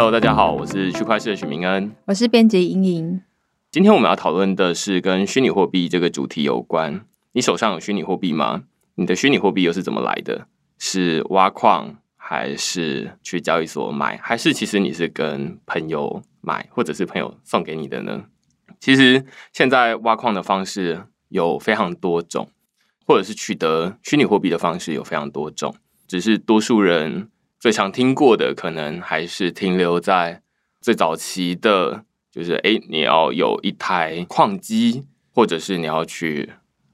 Hello，大家好，我是区块链的许明恩，我是编辑莹莹。今天我们要讨论的是跟虚拟货币这个主题有关。你手上有虚拟货币吗？你的虚拟货币又是怎么来的？是挖矿，还是去交易所买，还是其实你是跟朋友买，或者是朋友送给你的呢？其实现在挖矿的方式有非常多种，或者是取得虚拟货币的方式有非常多种，只是多数人最常听过的，可能还是停留在最早期的，就是诶，你要有一台矿机，或者是你要去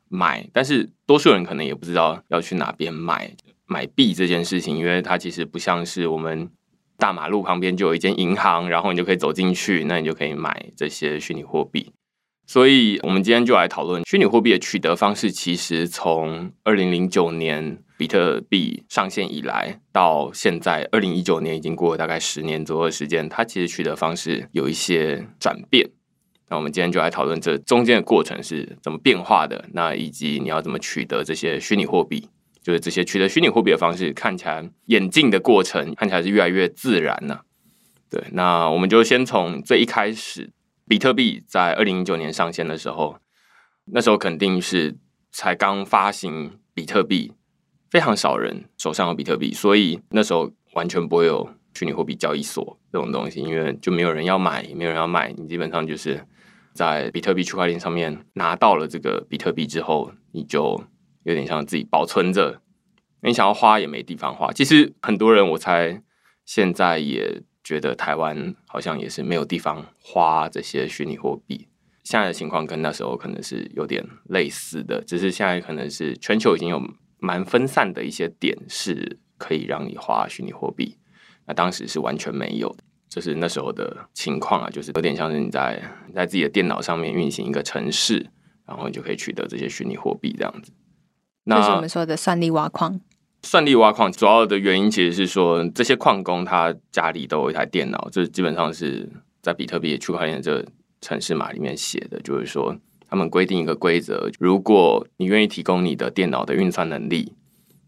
买，但是多数人可能也不知道要去哪边买买币这件事情，因为它其实不像是我们。大马路旁边就有一间银行，然后你就可以走进去，那你就可以买这些虚拟货币。所以，我们今天就来讨论虚拟货币的取得方式。其实，从二零零九年比特币上线以来，到现在二零一九年，已经过了大概十年左右的时间，它其实取得方式有一些转变。那我们今天就来讨论这中间的过程是怎么变化的，那以及你要怎么取得这些虚拟货币。就是这些取得虚拟货币的方式，看起来演进的过程看起来是越来越自然了。对，那我们就先从最一开始，比特币在二零一九年上线的时候，那时候肯定是才刚发行比特币，非常少人手上有比特币，所以那时候完全不会有虚拟货币交易所这种东西，因为就没有人要买，没有人要卖，你基本上就是在比特币区块链上面拿到了这个比特币之后，你就。有点像自己保存着，你想要花也没地方花。其实很多人，我猜现在也觉得台湾好像也是没有地方花这些虚拟货币。现在的情况跟那时候可能是有点类似的，只是现在可能是全球已经有蛮分散的一些点是可以让你花虚拟货币。那当时是完全没有，就是那时候的情况啊，就是有点像是你在你在自己的电脑上面运行一个城市，然后你就可以取得这些虚拟货币这样子。那就是我们说的算力挖矿。算力挖矿主要的原因其实是说，这些矿工他家里都有一台电脑，这基本上是在比特币区块链这个程式码里面写的，就是说他们规定一个规则：如果你愿意提供你的电脑的运算能力，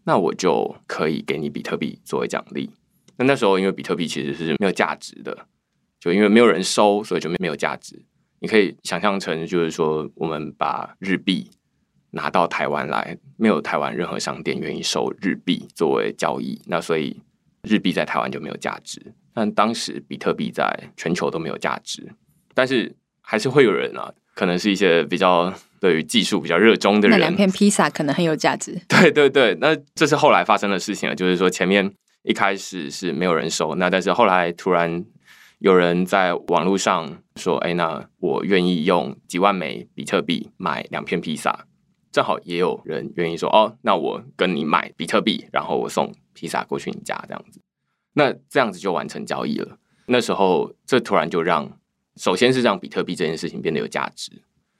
那我就可以给你比特币作为奖励。那那时候因为比特币其实是没有价值的，就因为没有人收，所以就没有价值。你可以想象成就是说，我们把日币。拿到台湾来，没有台湾任何商店愿意收日币作为交易，那所以日币在台湾就没有价值。但当时比特币在全球都没有价值，但是还是会有人啊，可能是一些比较对于技术比较热衷的人，那两片披萨可能很有价值。对对对，那这是后来发生的事情了，就是说前面一开始是没有人收，那但是后来突然有人在网络上说：“哎，那我愿意用几万枚比特币买两片披萨。”正好也有人愿意说哦，那我跟你买比特币，然后我送披萨过去你家这样子，那这样子就完成交易了。那时候，这突然就让，首先是让比特币这件事情变得有价值，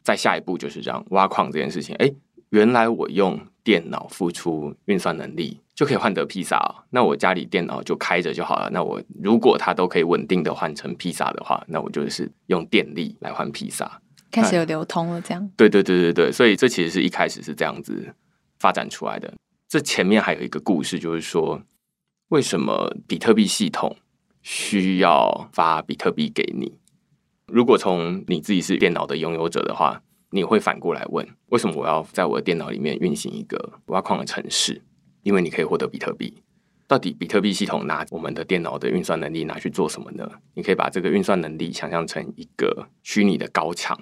再下一步就是让挖矿这件事情，哎，原来我用电脑付出运算能力就可以换得披萨哦，那我家里电脑就开着就好了。那我如果它都可以稳定的换成披萨的话，那我就是用电力来换披萨。开始有流通了，这样。对对对对对，所以这其实是一开始是这样子发展出来的。这前面还有一个故事，就是说为什么比特币系统需要发比特币给你？如果从你自己是电脑的拥有者的话，你会反过来问：为什么我要在我的电脑里面运行一个挖矿的城市？因为你可以获得比特币。到底比特币系统拿我们的电脑的运算能力拿去做什么呢？你可以把这个运算能力想象成一个虚拟的高墙。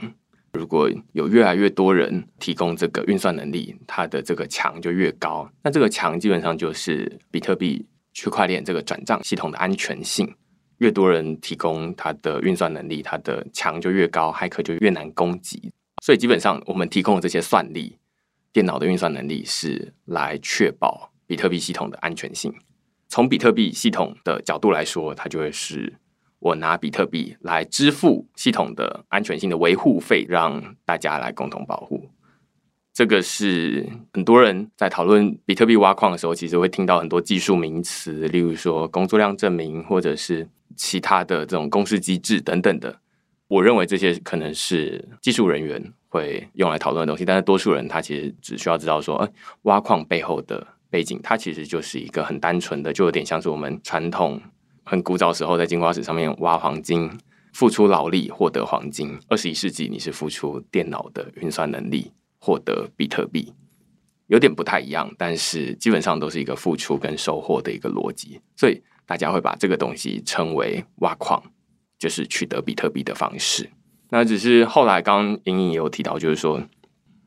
如果有越来越多人提供这个运算能力，它的这个墙就越高。那这个墙基本上就是比特币区块链这个转账系统的安全性。越多人提供它的运算能力，它的墙就越高，骇客就越难攻击。所以基本上我们提供的这些算力，电脑的运算能力是来确保比特币系统的安全性。从比特币系统的角度来说，它就会是我拿比特币来支付系统的安全性的维护费，让大家来共同保护。这个是很多人在讨论比特币挖矿的时候，其实会听到很多技术名词，例如说工作量证明，或者是其他的这种公司机制等等的。我认为这些可能是技术人员会用来讨论的东西，但是多数人他其实只需要知道说，哎，挖矿背后的。背景它其实就是一个很单纯的，就有点像是我们传统很古早时候在金瓜石上面挖黄金，付出劳力获得黄金。二十一世纪你是付出电脑的运算能力获得比特币，有点不太一样，但是基本上都是一个付出跟收获的一个逻辑，所以大家会把这个东西称为挖矿，就是取得比特币的方式。那只是后来刚刚莹莹也有提到，就是说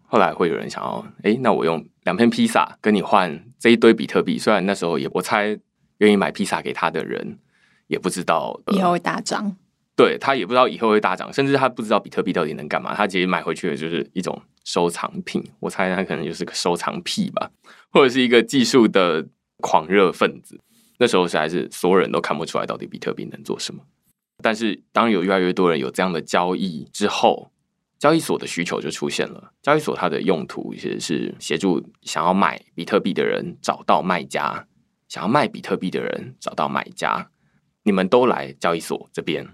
后来会有人想要，哎，那我用两片披萨跟你换这一堆比特币。虽然那时候也我猜愿意买披萨给他的人也不知道以后会大涨，对，他也不知道以后会大涨，甚至他不知道比特币到底能干嘛。他其实买回去的就是一种收藏品，我猜他可能就是个收藏癖吧，或者是一个技术的狂热分子。那时候实在是所有人都看不出来到底比特币能做什么。但是，当有越来越多人有这样的交易之后，交易所的需求就出现了。交易所它的用途其实是协助想要买比特币的人找到卖家，想要卖比特币的人找到买家。你们都来交易所这边，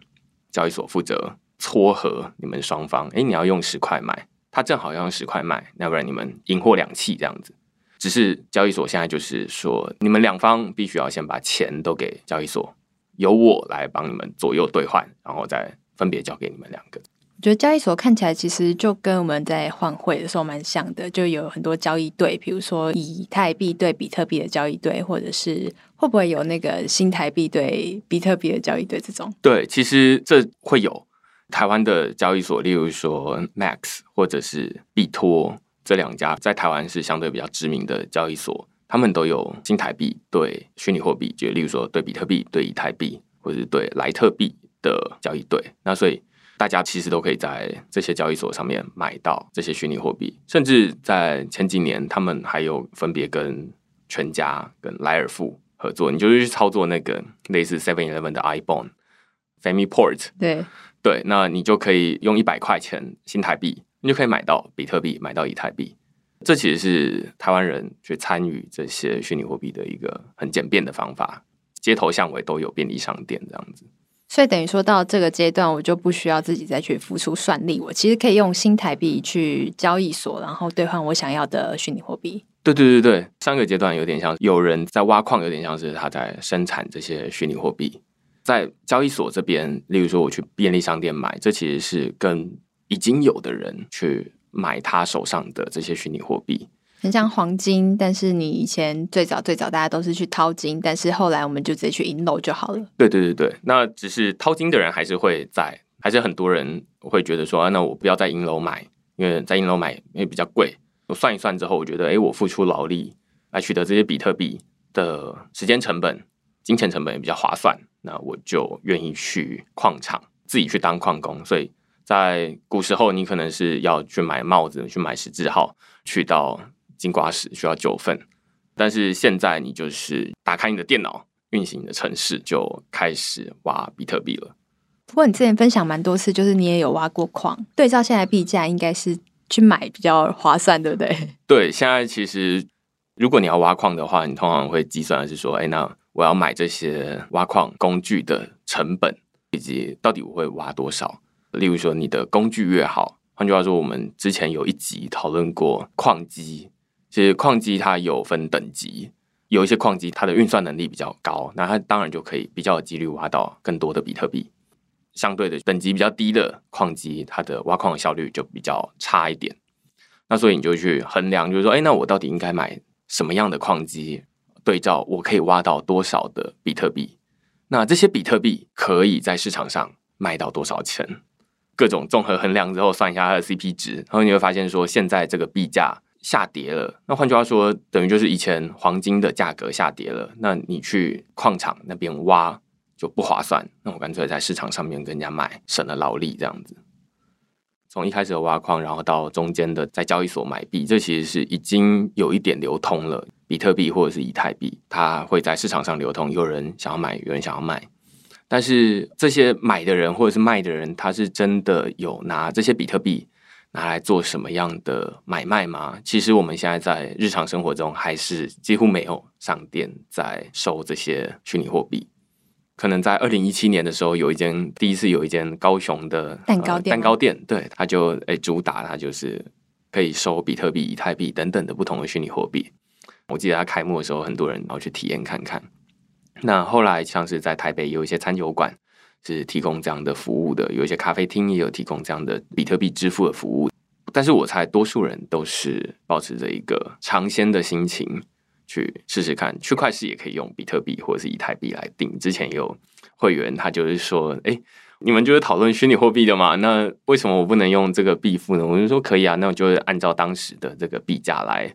交易所负责撮合你们双方。诶，你要用十块买，他正好要用十块卖，要不然你们银货两訖这样子。只是交易所现在就是说，你们两方必须要先把钱都给交易所。由我来帮你们左右兑换，然后再分别交给你们两个。我觉得交易所看起来其实就跟我们在换汇的时候蛮像的，就有很多交易对，比如说以太币对比特币的交易对，或者是会不会有那个新台币对比特币的交易对这种？对，其实这会有台湾的交易所，例如说 Max 或者是币托这两家，在台湾是相对比较知名的交易所。他们都有新台币对虚拟货币，就例如说对比特币、对以太币，或者是对莱特币的交易对。那所以大家其实都可以在这些交易所上面买到这些虚拟货币，甚至在前几年，他们还有分别跟全家、跟莱尔富合作，你就是去操作那个类似 Seven Eleven 的 iBond、Family Port，对对，那你就可以用一百块钱新台币，你就可以买到比特币，买到以太币。这其实是台湾人去参与这些虚拟货币的一个很简便的方法，街头巷尾都有便利商店这样子。所以等于说到这个阶段，我就不需要自己再去付出算力，我其实可以用新台币去交易所，然后兑换我想要的虚拟货币。对对对对，三个阶段有点像有人在挖矿，有点像是他在生产这些虚拟货币，在交易所这边，例如说我去便利商店买，这其实是跟已经有的人去。买他手上的这些虚拟货币，很像黄金。但是你以前最早最早大家都是去淘金，但是后来我们就直接去银楼就好了。对对对对，那只是淘金的人还是会在，还是很多人会觉得说，啊，那我不要在银楼买，因为在银楼买因为比较贵。我算一算之后，我觉得，哎，我付出劳力来取得这些比特币的时间成本、金钱成本也比较划算，那我就愿意去矿场自己去当矿工，所以。在古时候，你可能是要去买帽子，去买十字号，去到金瓜石需要九份。但是现在，你就是打开你的电脑，运行你的城市，就开始挖比特币了。不过你之前分享蛮多次，就是你也有挖过矿，对照现在币价，应该是去买比较划算，对不对？对，现在其实如果你要挖矿的话，你通常会计算的是说，哎，那我要买这些挖矿工具的成本，以及到底我会挖多少。例如说，你的工具越好，换句话说，我们之前有一集讨论过矿机。其实矿机它有分等级，有一些矿机它的运算能力比较高，那它当然就可以比较有几率挖到更多的比特币。相对的，等级比较低的矿机，它的挖矿效率就比较差一点。那所以你就去衡量，就是说，哎，那我到底应该买什么样的矿机？对照我可以挖到多少的比特币？那这些比特币可以在市场上卖到多少钱？各种综合衡量之后，算一下它的 CP 值，然后你会发现说，现在这个币价下跌了。那换句话说，等于就是以前黄金的价格下跌了，那你去矿场那边挖就不划算。那我干脆在市场上面跟人家买，省了劳力这样子。从一开始的挖矿，然后到中间的在交易所买币，这其实是已经有一点流通了。比特币或者是以太币，它会在市场上流通，有人想要买，有人想要卖。但是这些买的人或者是卖的人，他是真的有拿这些比特币拿来做什么样的买卖吗？其实我们现在在日常生活中还是几乎没有商店在收这些虚拟货币。可能在二零一七年的时候，有一间第一次有一间高雄的蛋糕店，蛋糕店，对，他就诶主打他就是可以收比特币、以太币等等的不同的虚拟货币。我记得他开幕的时候，很多人然后去体验看看。那后来像是在台北有一些餐酒馆是提供这样的服务的，有一些咖啡厅也有提供这样的比特币支付的服务。但是我猜多数人都是保持着一个尝鲜的心情去试试看，区块市也可以用比特币或者是以太币来定。之前有会员他就是说，哎。你们就是讨论虚拟货币的嘛？那为什么我不能用这个币付呢？我就说可以啊，那我就按照当时的这个币价来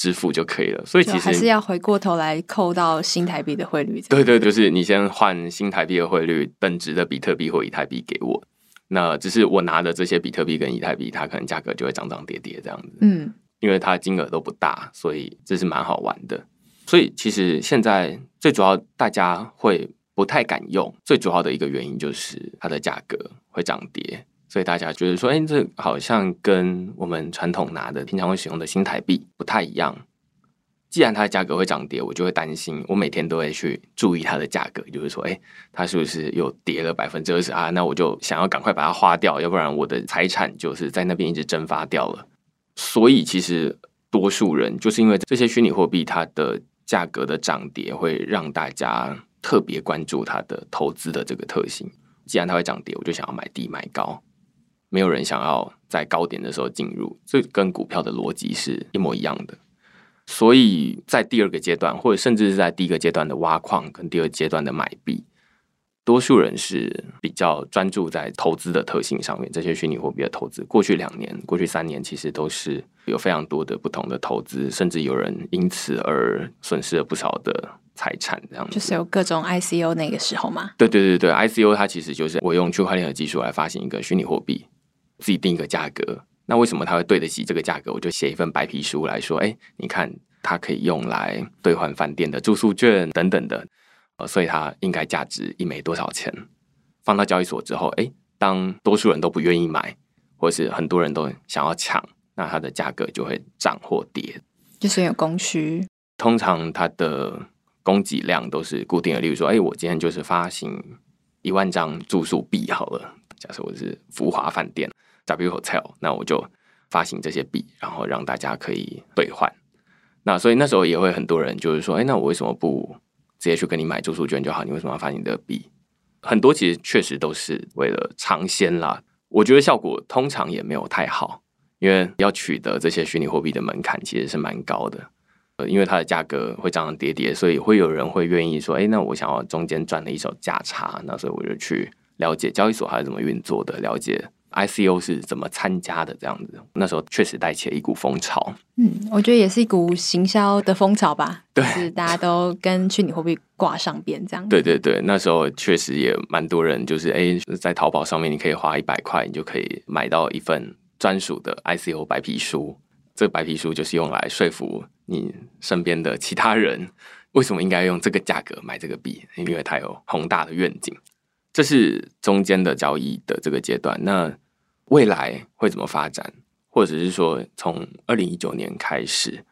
支付就可以了。所以其实还是要回过头来扣到新台币的汇率。对对，就是你先换新台币的汇率，等值的比特币或以太币给我。那只是我拿的这些比特币跟以太币，它可能价格就会涨涨跌跌这样子。嗯，因为它金额都不大，所以这是蛮好玩的。所以其实现在最主要大家会。不太敢用，最主要的一个原因就是它的价格会涨跌，所以大家觉得说，哎，这好像跟我们传统拿的、平常会使用的新台币不太一样。既然它的价格会涨跌，我就会担心，我每天都会去注意它的价格，就是说，哎，它是不是又跌了百分之二十啊？那我就想要赶快把它花掉，要不然我的财产就是在那边一直蒸发掉了。所以，其实多数人就是因为这些虚拟货币，它的价格的涨跌会让大家。特别关注它的投资的这个特性，既然它会涨跌，我就想要买低买高。没有人想要在高点的时候进入，这跟股票的逻辑是一模一样的。所以在第二个阶段，或者甚至是在第一个阶段的挖矿跟第二阶段的买币，多数人是比较专注在投资的特性上面。这些虚拟货币的投资，过去两年、过去三年，其实都是有非常多的不同的投资，甚至有人因此而损失了不少的。财产这样子，就是有各种 ICO 那个时候嘛？对对对对，ICO 它其实就是我用区块链的技术来发行一个虚拟货币，自己定一个价格。那为什么它会对得起这个价格？我就写一份白皮书来说，哎，你看它可以用来兑换饭店的住宿券等等的，呃，所以它应该价值一枚多少钱？放到交易所之后，哎，当多数人都不愿意买，或是很多人都想要抢，那它的价格就会涨或跌，就是有供需。通常它的供给量都是固定的，例如说，哎，我今天就是发行一万张住宿币好了。假设我是福华饭店 W Hotel，那我就发行这些币，然后让大家可以兑换。那所以那时候也会很多人就是说，哎，那我为什么不直接去跟你买住宿券就好？你为什么要发行的币？很多其实确实都是为了尝鲜啦。我觉得效果通常也没有太好，因为要取得这些虚拟货币的门槛其实是蛮高的。呃因为它的价格会涨涨跌跌，所以会有人会愿意说：“哎，那我想要中间赚了一手价差，那所以我就去了解交易所它是怎么运作的，了解 ICO 是怎么参加的，这样子。那时候确实带起了一股风潮。嗯，我觉得也是一股行销的风潮吧，对，就是大家都跟虚拟货币挂上边这样。对对对，那时候确实也蛮多人，就是哎，在淘宝上面你可以花一百块，你就可以买到一份专属的 ICO 白皮书。这个白皮书就是用来说服你身边的其他人，为什么应该用这个价格买这个币？因为它有宏大的愿景。这是中间的交易的这个阶段。那未来会怎么发展？或者是说，从二零一九年开始，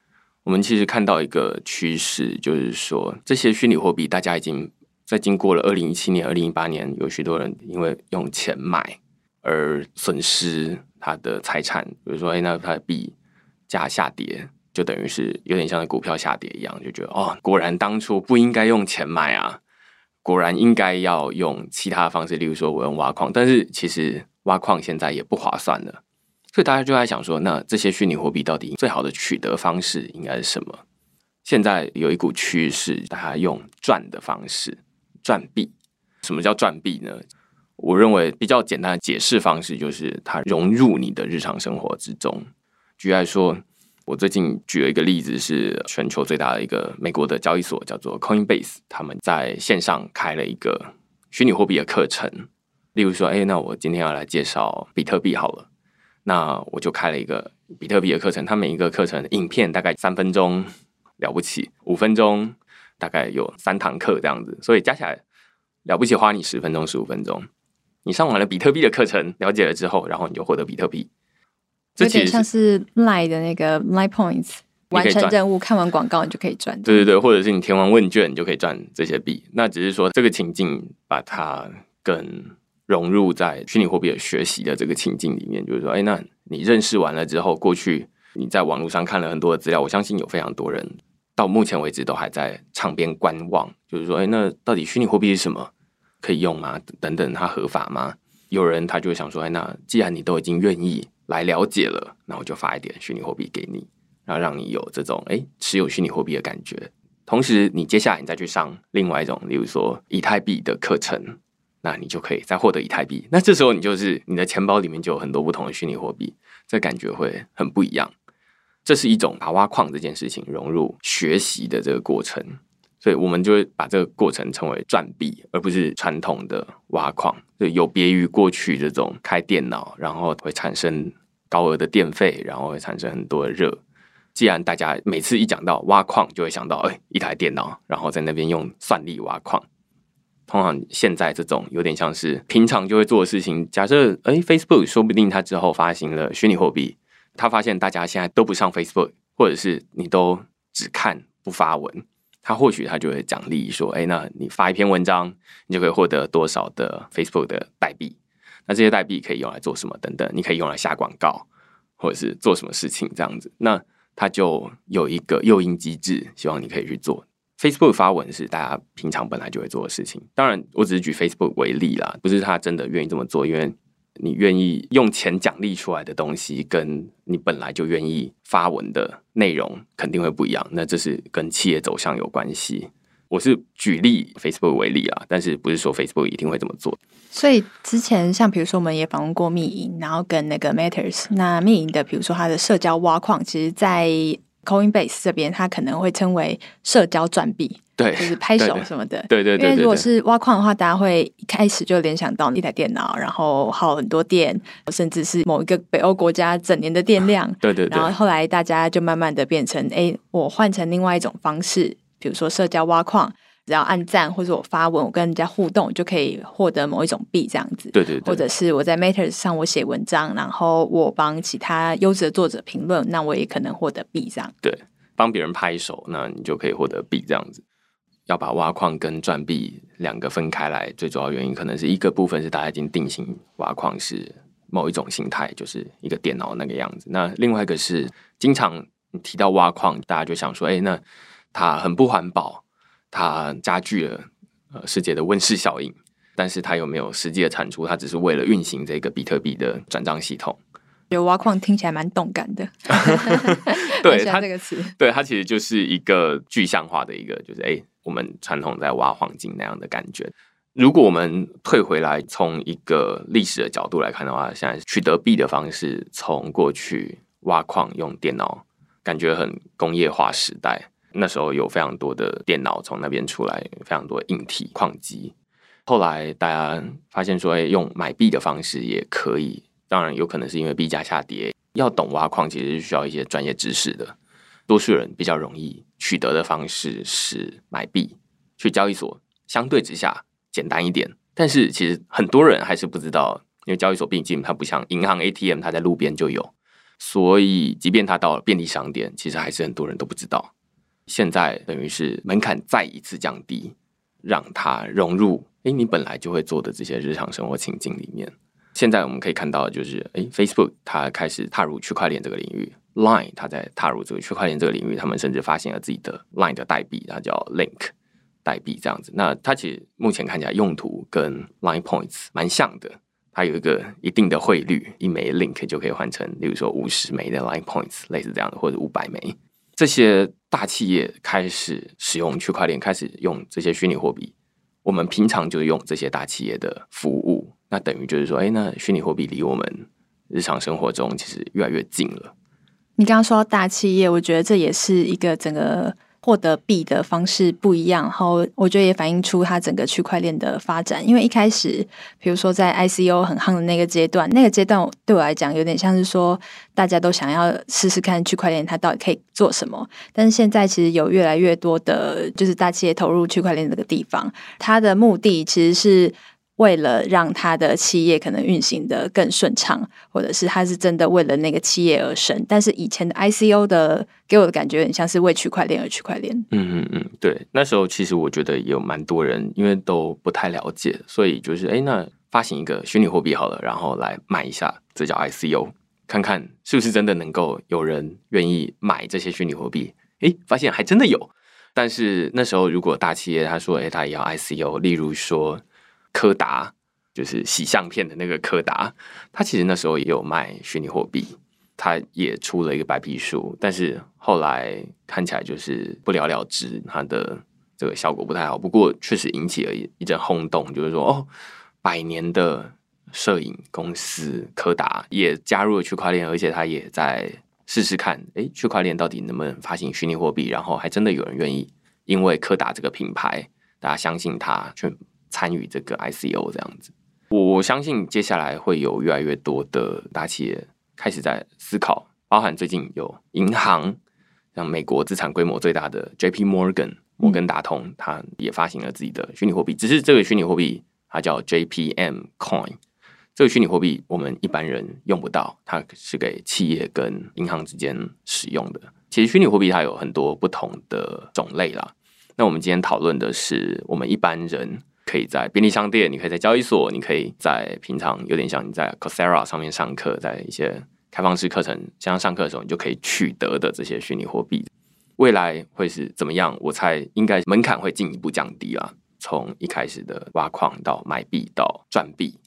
我们其实看到一个趋势，就是说，这些虚拟货币，大家已经在经过了二零一七年、二零一八年，有许多人因为用钱买而损失他的财产，比如说，哎，那他的币。价下跌，就等于是有点像股票下跌一样，就觉得哦，果然当初不应该用钱买啊，果然应该要用其他方式，例如说我用挖矿，但是其实挖矿现在也不划算了，所以大家就在想说，那这些虚拟货币到底最好的取得方式应该是什么？现在有一股趋势，大家用赚的方式赚币。什么叫赚币呢？我认为比较简单的解释方式就是它融入你的日常生活之中。举例来说，我最近举了一个例子，是全球最大的一个美国的交易所，叫做 Coinbase，他们在线上开了一个虚拟货币的课程。例如说，哎，那我今天要来介绍比特币好了，那我就开了一个比特币的课程。它每一个课程影片大概三分钟，了不起五分钟，大概有三堂课这样子，所以加起来了不起花你十分钟十五分钟。你上完了比特币的课程，了解了之后，然后你就获得比特币。有点像是 Line 的那个 Line Points，完成任务看完广告你就可以赚。对对对，或者是你填完问卷你就可以赚这些币。那只是说这个情境把它更融入在虚拟货币的学习的这个情境里面，就是说，哎，那你认识完了之后，过去你在网络上看了很多的资料，我相信有非常多人到目前为止都还在场边观望，就是说，哎，那到底虚拟货币是什么？可以用吗？等等，它合法吗？有人他就会想说，哎，那既然你都已经愿意来了解了，那我就发一点虚拟货币给你，然后让你有这种哎持有虚拟货币的感觉。同时，你接下来你再去上另外一种，例如说以太币的课程，那你就可以再获得以太币。那这时候你就是你的钱包里面就有很多不同的虚拟货币，这感觉会很不一样。这是一种把挖矿这件事情融入学习的这个过程，所以我们就会把这个过程称为赚币，而不是传统的挖矿。就有别于过去这种开电脑，然后会产生高额的电费，然后会产生很多的热。既然大家每次一讲到挖矿，就会想到哎，一台电脑，然后在那边用算力挖矿。通常现在这种有点像是平常就会做的事情。假设哎，Facebook 说不定它之后发行了虚拟货币。它发现大家现在都不上 Facebook，或者是你都只看不发文，他或许他就会奖励说：“哎，那你发一篇文章，你就可以获得多少的 Facebook 的代币。那这些代币可以用来做什么？等等，你可以用来下广告，或者是做什么事情这样子。那他就有一个诱因机制，希望你可以去做。Facebook 发文是大家平常本来就会做的事情。当然，我只是举 Facebook 为例啦，不是他真的愿意这么做，因为。你愿意用钱奖励出来的东西，跟你本来就愿意发文的内容肯定会不一样。那这是跟企业走向有关系。我是举例 Facebook 为例啊，但是不是说 Facebook 一定会这么做。所以之前像比如说我们也访问过密营，然后跟那个 Matters，那密营的比如说它的社交挖矿，其实，在 Coinbase 这边，它可能会称为社交转币。对，就是拍手什么的。对对对，对，对，因为如果是挖矿的话，大家会一开始就联想到一台电脑，然后耗很多电，甚至是某一个北欧国家整年的电量。对对对。然后后来大家就慢慢的变成，哎，我换成另外一种方式，比如说社交挖矿，只要按赞或者我发文，我跟人家互动，就可以获得某一种币这样子。对对对。或者是我在 Matters 上我写文章，然后我帮其他优质的作者评论，那我也可能获得币这样。对，帮别人拍手，那你就可以获得币这样子。要把挖矿跟赚币两个分开来，最主要原因可能是一个部分是大家已经定型挖矿是某一种形态，就是一个电脑那个样子。那另外一个是经常你提到挖矿，大家就想说，哎，那它很不环保，它加剧了呃世界的温室效应。但是它有没有实际的产出？它只是为了运行这个比特币的转账系统。有挖矿听起来蛮动感的，对它这个词，对它其实就是一个具象化的一个，就是哎。我们传统在挖黄金那样的感觉。如果我们退回来，从一个历史的角度来看的话，现在取得币的方式，从过去挖矿用电脑，感觉很工业化时代。那时候有非常多的电脑从那边出来，非常多硬体矿机。后来大家发现说，哎，用买币的方式也可以。当然，有可能是因为币价下跌，要懂挖矿其实是需要一些专业知识的。多数人比较容易取得的方式是买币，去交易所相对之下简单一点。但是其实很多人还是不知道，因为交易所毕竟它不像银行 ATM，它在路边就有，所以即便它到了便利商店，其实还是很多人都不知道。现在等于是门槛再一次降低，让它融入诶你本来就会做的这些日常生活情境里面。现在我们可以看到，就是诶 Facebook 它开始踏入区块链这个领域。Line，它在踏入这个区块链这个领域，他们甚至发现了自己的 Line 的代币，它叫 Link 代币这样子。那它其实目前看起来用途跟 Line Points 蛮像的，它有一个一定的汇率，一枚 Link 就可以换成，例如说五十枚的 Line Points，类似这样的，或者五百枚。这些大企业开始使用区块链，开始用这些虚拟货币，我们平常就用这些大企业的服务，那等于就是说，哎，那虚拟货币离我们日常生活中其实越来越近了。你刚刚说到大企业，我觉得这也是一个整个获得币的方式不一样，然后我觉得也反映出它整个区块链的发展。因为一开始，比如说在 ICO 很夯的那个阶段，那个阶段对我来讲有点像是说，大家都想要试试看区块链它到底可以做什么。但是现在其实有越来越多的，就是大企业投入区块链这个地方，它的目的其实是。为了让他的企业可能运行得更顺畅，或者是他是真的为了那个企业而生。但是以前的 ICO 的给我的感觉很像是为区块链而区块链。嗯嗯嗯，对。那时候其实我觉得有蛮多人因为都不太了解，所以就是哎，那发行一个虚拟货币好了，然后来买一下，这叫 ICO，看看是不是真的能够有人愿意买这些虚拟货币，诶，发现还真的有。但是那时候如果大企业他说，诶，他也要 ICO，例如说柯达，就是洗相片的那个柯达，他其实那时候也有卖虚拟货币，他也出了一个白皮书，但是后来看起来就是不了了之，他的这个效果不太好。不过确实引起了一一阵轰动，就是说哦，百年的。摄影公司柯达也加入了区块链，而且他也在试试看，诶，区块链到底能不能发行虚拟货币？然后还真的有人愿意，因为柯达这个品牌，大家相信他去参与这个 ICO 这样子。我相信接下来会有越来越多的大企业开始在思考，包含最近有银行，像美国资产规模最大的 JP Morgan 摩根大通，它也发行了自己的虚拟货币，只是这个虚拟货币它叫 JPM Coin。这个虚拟货币我们一般人用不到，它是给企业跟银行之间使用的。其实虚拟货币它有很多不同的种类啦。那我们今天讨论的是，我们一般人可以在便利商店，你可以在交易所，你可以在平常有点像你在 Coursera 上面上课，在一些开放式课程像上课的时候，你就可以取得的这些虚拟货币，未来会是怎么样？我猜应该门槛会进一步降低啊，从一开始的挖矿到买币到赚币。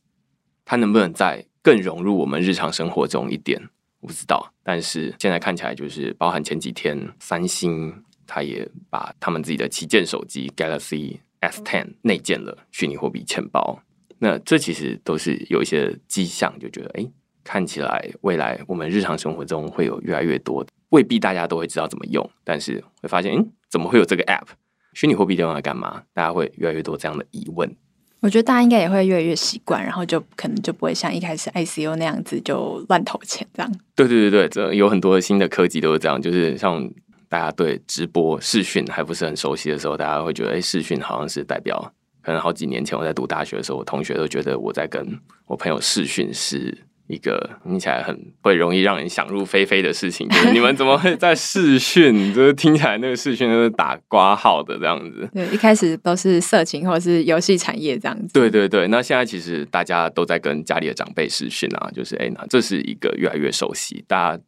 它能不能再更融入我们日常生活中一点？我不知道。但是现在看起来，就是包含前几天三星，它也把他们自己的旗舰手机 Galaxy S10 内建了虚拟货币钱包。那这其实都是有一些迹象，就觉得哎，看起来未来我们日常生活中会有越来越多，未必大家都会知道怎么用，但是会发现，嗯，怎么会有这个 App？虚拟货币用来干嘛？大家会越来越多这样的疑问。我觉得大家应该也会越来越习惯，然后就可能就不会像一开始 ICO 那样子就乱投钱这样。对对对对，这有很多新的科技都是这样，就是像大家对直播视讯还不是很熟悉的时候，大家会觉得哎，视讯好像是代表，可能好几年前我在读大学的时候，我同学都觉得我在跟我朋友视讯是。一个听起来很会容易让人想入非非的事情，就是 你们怎么会在视讯？就是听起来那个视讯都是打挂号的这样子。对，一开始都是色情或者是游戏产业这样子。对对对，那现在其实大家都在跟家里的长辈视讯啊，就是哎，那这是一个越来越熟悉，大家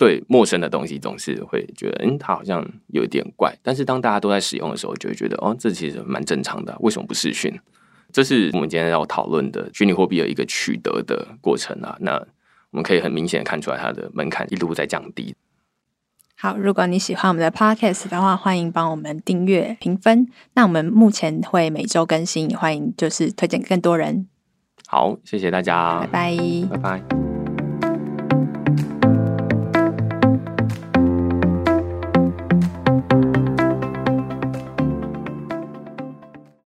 对陌生的东西总是会觉得，嗯，它好像有点怪。但是当大家都在使用的时候，就会觉得，哦，这其实蛮正常的，为什么不试训？这是我们今天要讨论的虚拟货币的一个取得的过程啊。那我们可以很明显看出来，它的门槛一路在降低。好，如果你喜欢我们的 Podcast 的话，欢迎帮我们订阅、评分。那我们目前会每周更新，欢迎就是推荐更多人。好，谢谢大家，拜拜，拜拜。